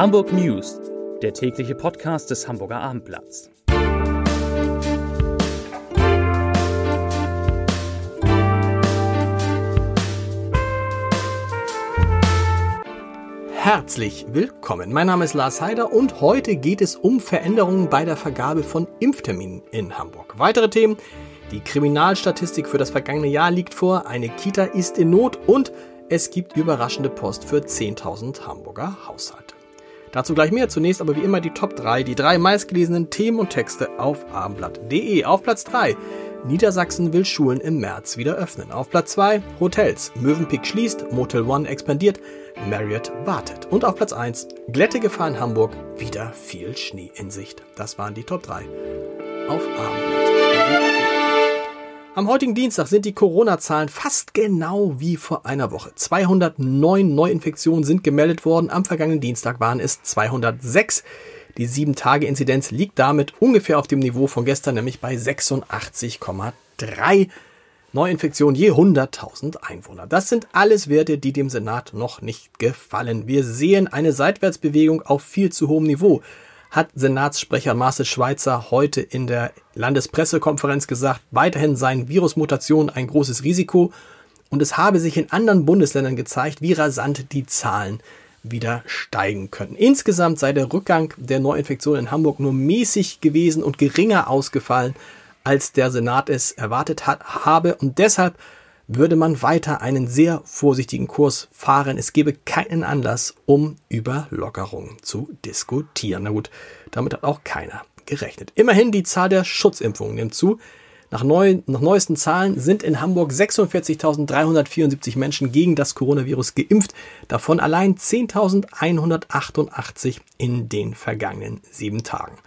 Hamburg News, der tägliche Podcast des Hamburger Abendblatts. Herzlich willkommen. Mein Name ist Lars Heider und heute geht es um Veränderungen bei der Vergabe von Impfterminen in Hamburg. Weitere Themen. Die Kriminalstatistik für das vergangene Jahr liegt vor, eine Kita ist in Not und es gibt überraschende Post für 10.000 Hamburger Haushalte. Dazu gleich mehr. Zunächst aber wie immer die Top 3, die drei meistgelesenen Themen und Texte auf abendblatt.de. Auf Platz 3. Niedersachsen will Schulen im März wieder öffnen. Auf Platz 2 Hotels. Mövenpick schließt, Motel One expandiert, Marriott wartet. Und auf Platz 1 Glättegefahr in Hamburg, wieder viel Schnee in Sicht. Das waren die Top 3 auf Abendblatt.de. Am heutigen Dienstag sind die Corona-Zahlen fast genau wie vor einer Woche. 209 Neuinfektionen sind gemeldet worden. Am vergangenen Dienstag waren es 206. Die 7-Tage-Inzidenz liegt damit ungefähr auf dem Niveau von gestern, nämlich bei 86,3 Neuinfektionen je 100.000 Einwohner. Das sind alles Werte, die dem Senat noch nicht gefallen. Wir sehen eine Seitwärtsbewegung auf viel zu hohem Niveau hat Senatssprecher Marcel Schweizer heute in der Landespressekonferenz gesagt, weiterhin seien Virusmutationen ein großes Risiko und es habe sich in anderen Bundesländern gezeigt, wie rasant die Zahlen wieder steigen können. Insgesamt sei der Rückgang der Neuinfektionen in Hamburg nur mäßig gewesen und geringer ausgefallen, als der Senat es erwartet hat, habe und deshalb würde man weiter einen sehr vorsichtigen Kurs fahren. Es gäbe keinen Anlass, um über Lockerungen zu diskutieren. Na gut, damit hat auch keiner gerechnet. Immerhin die Zahl der Schutzimpfungen nimmt zu. Nach, neu, nach neuesten Zahlen sind in Hamburg 46.374 Menschen gegen das Coronavirus geimpft, davon allein 10.188 in den vergangenen sieben Tagen.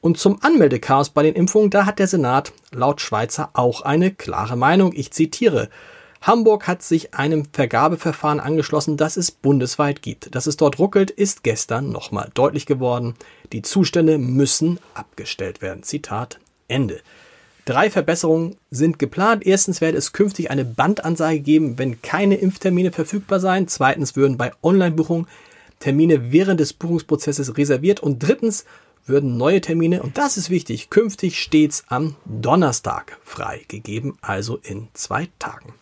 Und zum Anmeldechaos bei den Impfungen, da hat der Senat laut Schweizer auch eine klare Meinung. Ich zitiere. Hamburg hat sich einem Vergabeverfahren angeschlossen, das es bundesweit gibt. Dass es dort ruckelt, ist gestern nochmal deutlich geworden. Die Zustände müssen abgestellt werden. Zitat Ende. Drei Verbesserungen sind geplant. Erstens werde es künftig eine Bandansage geben, wenn keine Impftermine verfügbar seien. Zweitens würden bei Online-Buchungen Termine während des Buchungsprozesses reserviert. Und drittens würden neue Termine, und das ist wichtig, künftig stets am Donnerstag freigegeben, also in zwei Tagen.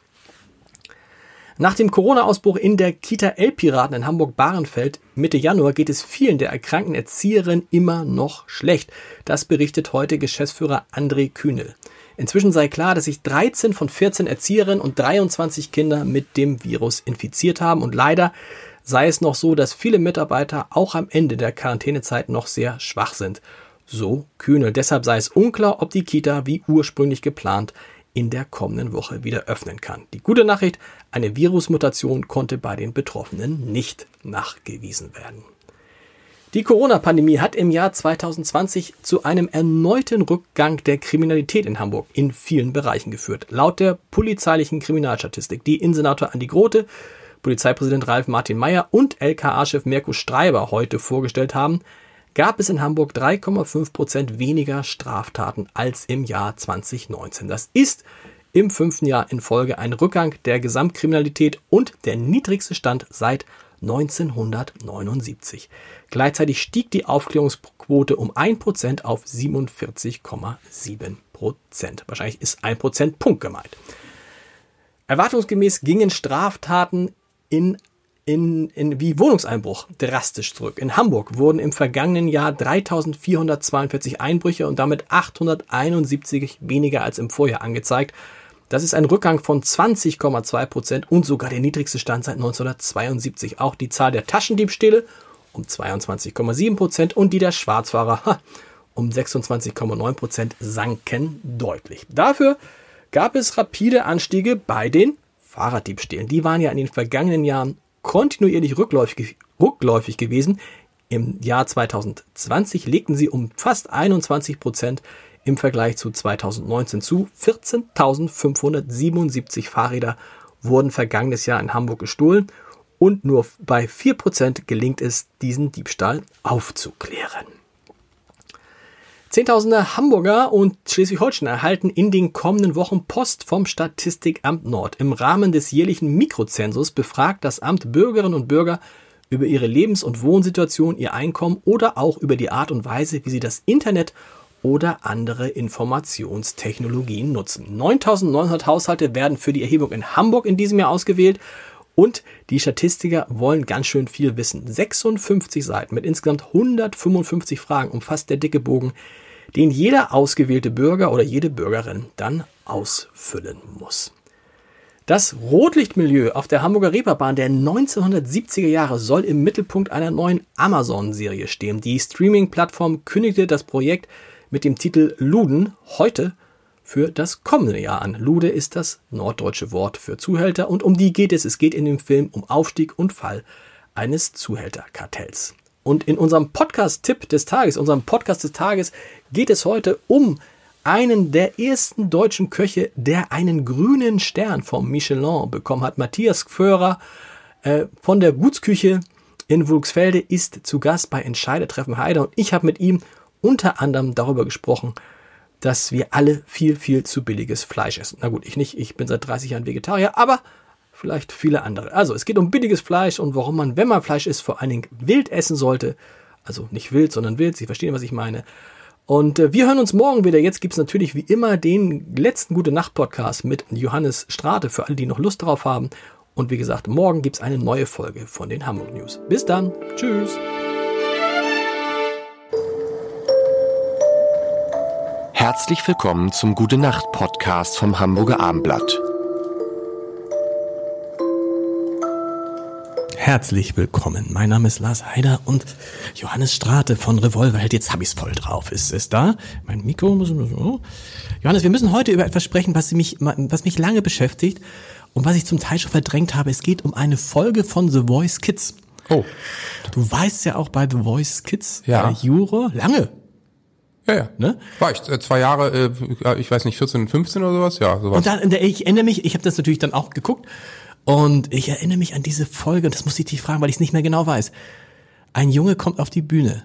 Nach dem Corona-Ausbruch in der Kita L-Piraten in Hamburg-Bahrenfeld Mitte Januar geht es vielen der erkrankten Erzieherinnen immer noch schlecht. Das berichtet heute Geschäftsführer André Kühnel. Inzwischen sei klar, dass sich 13 von 14 Erzieherinnen und 23 Kinder mit dem Virus infiziert haben und leider sei es noch so, dass viele Mitarbeiter auch am Ende der Quarantänezeit noch sehr schwach sind. So Kühnel. Deshalb sei es unklar, ob die Kita wie ursprünglich geplant in der kommenden Woche wieder öffnen kann. Die gute Nachricht, eine Virusmutation konnte bei den Betroffenen nicht nachgewiesen werden. Die Corona-Pandemie hat im Jahr 2020 zu einem erneuten Rückgang der Kriminalität in Hamburg in vielen Bereichen geführt. Laut der polizeilichen Kriminalstatistik, die Innensenator Andi Grote Polizeipräsident Ralf Martin Mayer und LKA-Chef Mirko Streiber heute vorgestellt haben, gab es in Hamburg 3,5 Prozent weniger Straftaten als im Jahr 2019. Das ist im fünften Jahr in Folge ein Rückgang der Gesamtkriminalität und der niedrigste Stand seit 1979. Gleichzeitig stieg die Aufklärungsquote um 1% auf 47,7%. Wahrscheinlich ist ein Prozentpunkt gemeint. Erwartungsgemäß gingen Straftaten in, in, in wie Wohnungseinbruch drastisch zurück. In Hamburg wurden im vergangenen Jahr 3442 Einbrüche und damit 871 weniger als im Vorjahr angezeigt. Das ist ein Rückgang von 20,2 Prozent und sogar der niedrigste Stand seit 1972. Auch die Zahl der Taschendiebstähle um 22,7 Prozent und die der Schwarzfahrer um 26,9 Prozent sanken deutlich. Dafür gab es rapide Anstiege bei den Fahrraddiebstählen, die waren ja in den vergangenen Jahren kontinuierlich rückläufig, rückläufig gewesen. Im Jahr 2020 legten sie um fast 21 Prozent im Vergleich zu 2019 zu. 14.577 Fahrräder wurden vergangenes Jahr in Hamburg gestohlen und nur bei 4 Prozent gelingt es, diesen Diebstahl aufzuklären. Zehntausende Hamburger und Schleswig-Holstein erhalten in den kommenden Wochen Post vom Statistikamt Nord. Im Rahmen des jährlichen Mikrozensus befragt das Amt Bürgerinnen und Bürger über ihre Lebens- und Wohnsituation, ihr Einkommen oder auch über die Art und Weise, wie sie das Internet oder andere Informationstechnologien nutzen. 9900 Haushalte werden für die Erhebung in Hamburg in diesem Jahr ausgewählt und die Statistiker wollen ganz schön viel wissen. 56 Seiten mit insgesamt 155 Fragen umfasst der dicke Bogen, den jeder ausgewählte Bürger oder jede Bürgerin dann ausfüllen muss. Das Rotlichtmilieu auf der Hamburger Reeperbahn der 1970er Jahre soll im Mittelpunkt einer neuen Amazon-Serie stehen. Die Streaming-Plattform kündigte das Projekt mit dem Titel Luden heute für das kommende Jahr an. Lude ist das norddeutsche Wort für Zuhälter und um die geht es. Es geht in dem Film um Aufstieg und Fall eines Zuhälterkartells. Und in unserem Podcast-Tipp des Tages, unserem Podcast des Tages, geht es heute um einen der ersten deutschen Köche, der einen grünen Stern vom Michelin bekommen hat. Matthias Gförer äh, von der Gutsküche in Wuchsfelde ist zu Gast bei Entscheidetreffen Heide und ich habe mit ihm unter anderem darüber gesprochen, dass wir alle viel, viel zu billiges Fleisch essen. Na gut, ich nicht, ich bin seit 30 Jahren Vegetarier, aber vielleicht viele andere. Also es geht um billiges Fleisch und warum man, wenn man Fleisch isst, vor allen Dingen wild essen sollte. Also nicht wild, sondern wild. Sie verstehen, was ich meine. Und äh, wir hören uns morgen wieder. Jetzt gibt's natürlich wie immer den letzten Gute Nacht Podcast mit Johannes Strate für alle, die noch Lust drauf haben. Und wie gesagt, morgen gibt's eine neue Folge von den Hamburg News. Bis dann. Tschüss. Herzlich willkommen zum Gute Nacht Podcast vom Hamburger Armblatt. Herzlich willkommen. Mein Name ist Lars Heider und Johannes Strate von Revolverheld. Jetzt habe ich's voll drauf. Ist es da? Mein Mikro muss so. Johannes, wir müssen heute über etwas sprechen, was mich, was mich lange beschäftigt und was ich zum Teil schon verdrängt habe. Es geht um eine Folge von The Voice Kids. Oh. Du weißt ja auch bei The Voice Kids, Ja. äh, Juror, lange. Ja, ja. Ne? War ich äh, zwei Jahre, äh, ich weiß nicht, 14, 15 oder sowas? Ja, sowas. Und dann, ich erinnere mich, ich habe das natürlich dann auch geguckt und ich erinnere mich an diese Folge, und das muss ich dich fragen, weil ich es nicht mehr genau weiß. Ein Junge kommt auf die Bühne.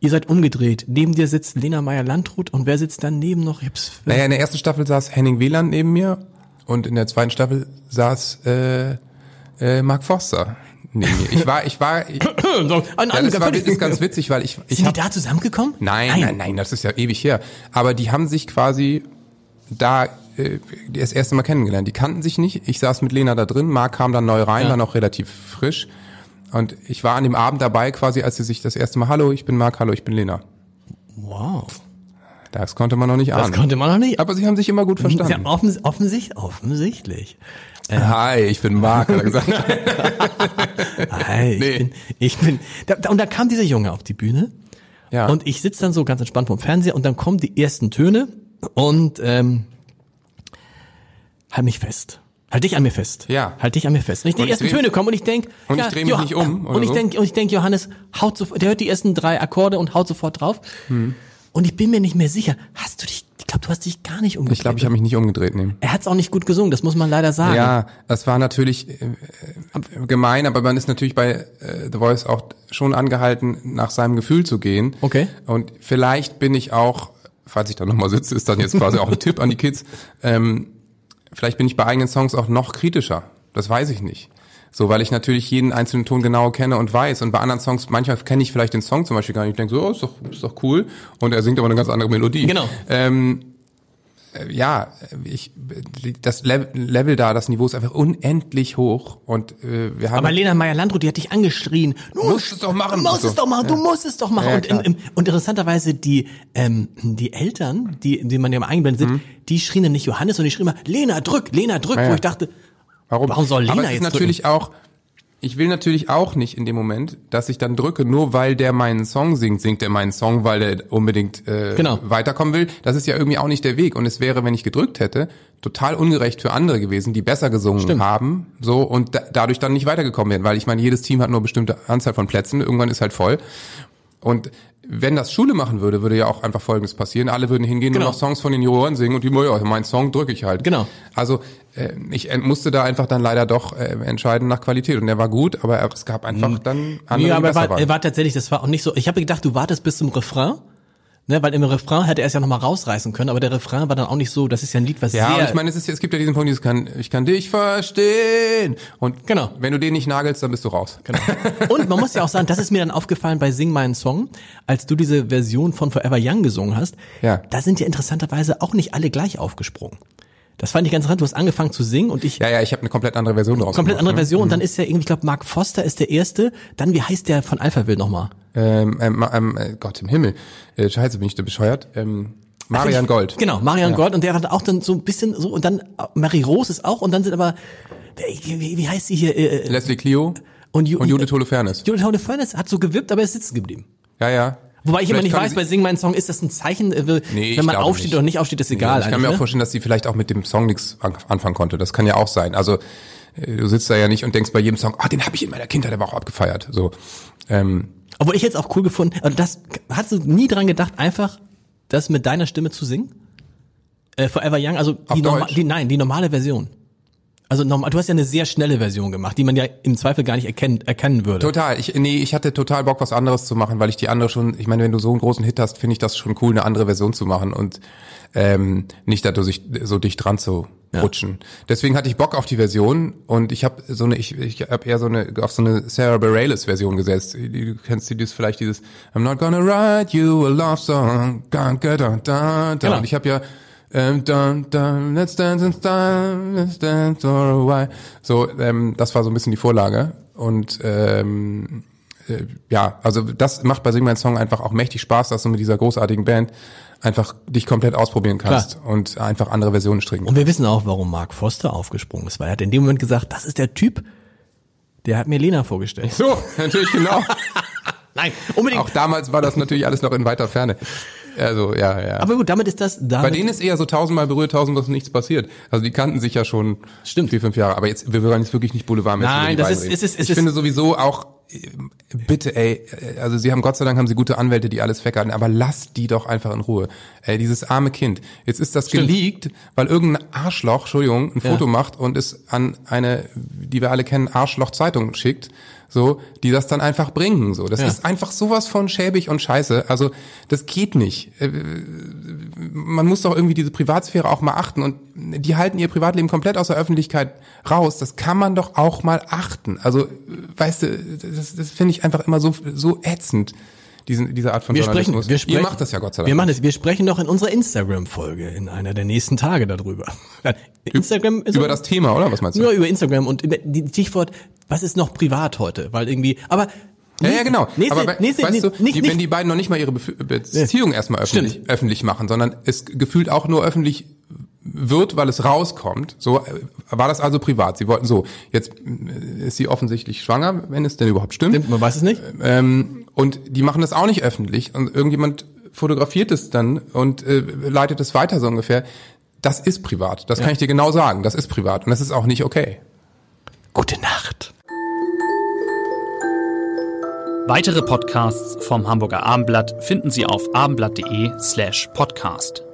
Ihr seid umgedreht. Neben dir sitzt Lena Meyer-Landrut und wer sitzt daneben noch? Ich hab's naja, in der ersten Staffel saß Henning Wieland neben mir und in der zweiten Staffel saß äh, äh, Mark Forster neben mir. Ich war, ich war, ich, so, ein ja, das war das ist ganz witzig, weil ich, ich Sind die hab, da zusammengekommen? Nein, nein, nein, das ist ja ewig her. Aber die haben sich quasi da äh, das erste Mal kennengelernt. Die kannten sich nicht. Ich saß mit Lena da drin, Marc kam dann neu rein, Ja. war noch relativ frisch. Und ich war an dem Abend dabei, quasi, als sie sich das erste Mal, hallo, ich bin Marc, hallo, ich bin Lena. Wow. Das konnte man noch nicht Das ahnen. konnte man noch nicht. Aber sie haben sich immer gut Ja, verstanden. offens offensichtlich, offensichtlich. Hi, ich bin Marc, hat er gesagt. Hey, ich Nee. bin, ich bin, da, und da kam dieser Junge auf die Bühne. Ja. Und ich sitze dann so ganz entspannt vom Fernseher und dann kommen die ersten Töne und ähm, halt mich fest. Halt dich an mir fest. Ja. Halt dich an mir fest. Und ich, die Und ich ersten Töne kommen und ich denk, Und ich ja, dreh mich Joha- nicht um, Und ich so? denk, und ich denk, Johannes haut sofort, der hört die ersten drei Akkorde und haut sofort drauf. Hm. Und ich bin mir nicht mehr sicher. Hast du dich? Ich glaube, du hast dich gar nicht umgedreht. Ich glaube, ich habe mich nicht umgedreht, nee. er hat's auch nicht gut gesungen. Das muss man leider sagen. Ja, das war natürlich äh, äh, gemein, aber man ist natürlich bei äh, The Voice auch schon angehalten, nach seinem Gefühl zu gehen. Okay. Und vielleicht bin ich auch, falls ich da nochmal sitze, ist dann jetzt quasi auch ein Tipp an die Kids, ähm, vielleicht bin ich bei eigenen Songs auch noch kritischer. Das weiß ich nicht. So, weil ich natürlich jeden einzelnen Ton genau kenne und weiß. Und bei anderen Songs, manchmal kenne ich vielleicht den Song zum Beispiel gar nicht. Ich denke so, oh, ist doch, ist doch cool. Und er singt aber eine ganz andere Melodie. Genau. Ähm, äh, ja, ich, das Le- Level da, das Niveau ist einfach unendlich hoch. Und äh, wir haben Aber Lena Meyer-Landrut, die hat dich angeschrien. Du musst es doch machen. Du musst So. es doch machen, du musst es doch machen. Ja, und, im, klar. im, und interessanterweise die, ähm, die Eltern, die, die man ja mal eingeblendet sind, die schrien dann nicht Johannes, sondern die schrien immer, Lena, drück, Lena, drück, Mhm. Ja, wo ich dachte, Warum? Warum soll Lena Aber es ist jetzt natürlich auch, ich will natürlich auch nicht in dem Moment, dass ich dann drücke, nur weil der meinen Song singt, singt er meinen Song, weil der unbedingt äh, Genau. weiterkommen will. Das ist ja irgendwie auch nicht der Weg. Und es wäre, wenn ich gedrückt hätte, total ungerecht für andere gewesen, die besser gesungen Stimmt. haben, so und da, dadurch dann nicht weitergekommen wären, weil ich meine, jedes Team hat nur eine bestimmte Anzahl von Plätzen, irgendwann ist halt voll. Und wenn das Schule machen würde, würde ja auch einfach Folgendes passieren. Alle würden hingehen, Genau. nur noch Songs von den Juroren singen und die, ja, mein Song drücke ich halt. Genau. Also äh, ich musste da einfach dann leider doch äh, entscheiden nach Qualität. Und der war gut, aber es gab einfach dann andere, ja, aber er war, er war tatsächlich, das war auch nicht so, ich habe gedacht, du wartest bis zum Refrain Ne, weil im Refrain hätte er es ja nochmal rausreißen können, aber der Refrain war dann auch nicht so, das ist ja ein Lied, was Ja, sehr... und ich meine, es, ist, es gibt ja diesen Punkt, dieses kann, ich kann dich verstehen. Und Genau. wenn du den nicht nagelst, dann bist du raus. Genau. Und man muss ja auch sagen, das ist mir dann aufgefallen bei Sing meinen Song, als du diese Version von Forever Young gesungen hast. Ja. Da sind ja interessanterweise auch nicht alle gleich aufgesprungen. Das fand ich ganz interessant. Du hast angefangen zu singen und ich Ja, ja, ich habe eine komplett andere Version draus komplett gemacht, andere ne? Version. Und dann ist ja irgendwie, ich glaube, Mark Foster ist der erste. Dann, wie heißt der von Alphaville nochmal? Ähm, ähm, ähm, äh, Gott im Himmel. Äh, Scheiße, bin ich da bescheuert. Ähm, Marian Gold. Genau, Marian Gold. Und der hat auch dann so ein bisschen so, und dann äh, Mary Rose ist auch, und dann sind aber, wie, wie, wie heißt sie hier? Äh, äh, Leslie Clio und, Ju und Judith Holofernes. Judith Holofernes hat so gewippt, aber ist sitzen geblieben. Ja, ja. Wobei ich immer nicht weiß, bei Sing meinen Song, ist das ein Zeichen, äh, Nee, wenn man aufsteht nicht. oder nicht aufsteht, ist egal. ich kann mir auch ne? vorstellen, dass sie vielleicht auch mit dem Song nichts an- anfangen konnte. Das kann ja auch sein. Also äh, du sitzt da ja nicht und denkst bei jedem Song, ah, den habe ich in meiner Kindheit aber auch abgefeiert. So. Ähm, Obwohl ich jetzt auch cool gefunden, also das, hast du nie dran gedacht, einfach das mit deiner Stimme zu singen? Äh, Forever Young, also die, norma die, nein, die normale Version. Also normal, du hast ja eine sehr schnelle Version gemacht, die man ja im Zweifel gar nicht erkennen, erkennen würde. Total. Ich, nee, ich hatte total Bock, was anderes zu machen, weil ich die andere schon, ich meine, wenn du so einen großen Hit hast, finde ich das schon cool, eine andere Version zu machen und ähm, nicht da sich so dicht dran zu rutschen. Deswegen hatte ich Bock auf die Version und ich habe so eine, ich, ich habe eher so eine auf so eine Sarah Bareilles Version gesetzt. Du kennst das vielleicht dieses I'm not gonna write you a love song, dun, dun, dun, dun. Genau. Und ich habe ja dun, dun, let's dance in style, let's dance for a while. So, ähm, das war so ein bisschen die Vorlage und ähm, äh, ja, also das macht bei Sing mein Song einfach auch mächtig Spaß, dass du mit dieser großartigen Band einfach dich komplett ausprobieren kannst und einfach andere Versionen stricken. Und wir wissen auch, warum Mark Foster aufgesprungen ist, weil er hat in dem Moment gesagt, das ist der Typ, der hat mir Lena vorgestellt. so, natürlich genau. Nein, unbedingt. auch damals war das natürlich alles noch in weiter Ferne. Also, ja, ja. aber gut, damit ist das, bei damit, denen ist eher so tausendmal berührt, tausendmal nichts passiert. Also die kannten sich ja schon Stimmt. vier, fünf Jahre. Aber jetzt, wir wollen jetzt wirklich nicht Boulevard Nein, das ist- es ist- es Ich ist- finde sowieso auch, äh, bitte, ey, äh, also sie haben Gott sei Dank haben sie gute Anwälte, die alles weghalten, aber lass die doch einfach in Ruhe. Ey, dieses arme Kind. Jetzt ist das Stimmt. geleakt, weil irgendein Arschloch, Entschuldigung, ein Ja. Foto macht und es an eine, die wir alle kennen, Arschloch-Zeitung schickt, so, die das dann einfach bringen, so. Das Ja. ist einfach sowas von schäbig und scheiße. Also, das geht nicht. Äh, man muss doch irgendwie diese Privatsphäre auch mal achten und die halten ihr Privatleben komplett aus der Öffentlichkeit raus. Das kann man doch auch mal achten. Also, weißt du, das, das finde ich einfach immer so, so ätzend, diesen, diese Art von wir sprechen, Journalismus. wir sprechen, Ihr macht das ja Gott sei Dank. Wir machen das, wir sprechen noch in unserer Instagram-Folge in einer der nächsten Tage darüber. Instagram ist Über das Thema, oder? Was meinst du? Nur über Instagram und über die Stichwort, was ist noch privat heute? Weil irgendwie, aber Ja, ja, genau. Nächste, Aber nächste, weißt du, nicht, wenn die beiden noch nicht mal ihre Beziehung erstmal öffentlich, Stimmt. öffentlich machen, sondern es gefühlt auch nur öffentlich wird, weil es rauskommt. So äh, war das also privat. Sie wollten so. Jetzt äh, ist sie offensichtlich schwanger, wenn es denn überhaupt stimmt. man weiß es nicht. Ähm, und die machen das auch nicht öffentlich. Und irgendjemand fotografiert es dann und äh, leitet es weiter so ungefähr. Das ist privat. Das kann ich dir genau sagen. Das ist privat und das ist auch nicht okay. Gute Nacht. Weitere Podcasts vom Hamburger Abendblatt finden Sie auf abendblatt.de slash podcast.